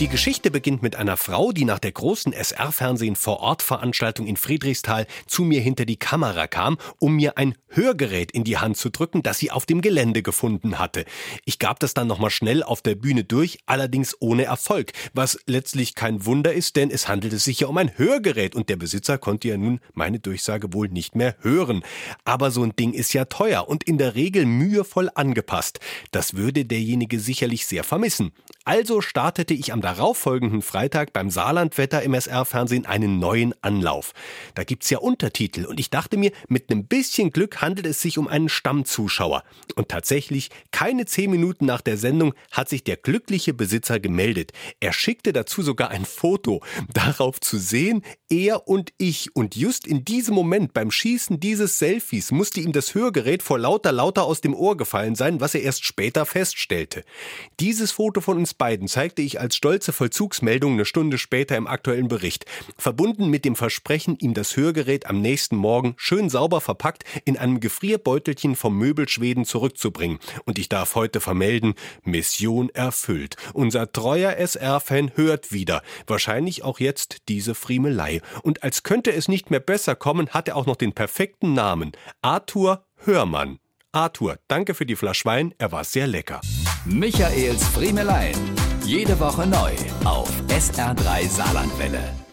Die Geschichte beginnt mit einer Frau, die nach der großen SR-Fernsehen vor Ort Veranstaltung in Friedrichsthal zu mir hinter die Kamera kam, um mir ein Hörgerät in die Hand zu drücken, das sie auf dem Gelände gefunden hatte. Ich gab das dann nochmal schnell auf der Bühne durch, allerdings ohne Erfolg, was letztlich kein Wunder ist, denn es handelte sich ja um ein Hörgerät und der Besitzer konnte ja nun meine Durchsage wohl nicht mehr hören. Aber so ein Ding ist ja teuer und in der Regel mühevoll angepasst. Das würde derjenige sicherlich sehr vermissen. Also startete ich am darauffolgenden Freitag beim Saarlandwetter im SR-Fernsehen einen neuen Anlauf. Da gibt's ja Untertitel und ich dachte mir, mit einem bisschen Glück handelt es sich um einen Stammzuschauer. Und tatsächlich, keine zehn Minuten nach der Sendung hat sich der glückliche Besitzer gemeldet. Er schickte dazu sogar ein Foto. Darauf zu sehen, er und ich. Und just in diesem Moment beim Schießen dieses Selfies musste ihm das Hörgerät vor lauter lauter aus dem Ohr gefallen sein, was er erst später feststellte. Dieses Foto von uns beiden zeigte ich als stolze Vollzugsmeldung eine Stunde später im aktuellen Bericht, verbunden mit dem Versprechen, ihm das Hörgerät am nächsten Morgen schön sauber verpackt in einem Gefrierbeutelchen vom Möbelschweden zurückzubringen. Und ich darf heute vermelden, Mission erfüllt. Unser treuer SR-Fan hört wieder, wahrscheinlich auch jetzt diese Friemelei. Und als könnte es nicht mehr besser kommen, hat er auch noch den perfekten Namen. Arthur Hörmann. Arthur, danke für die Flasche Wein, er war sehr lecker. Michaels Friemelein. Jede Woche neu auf SR3 Saarlandwelle.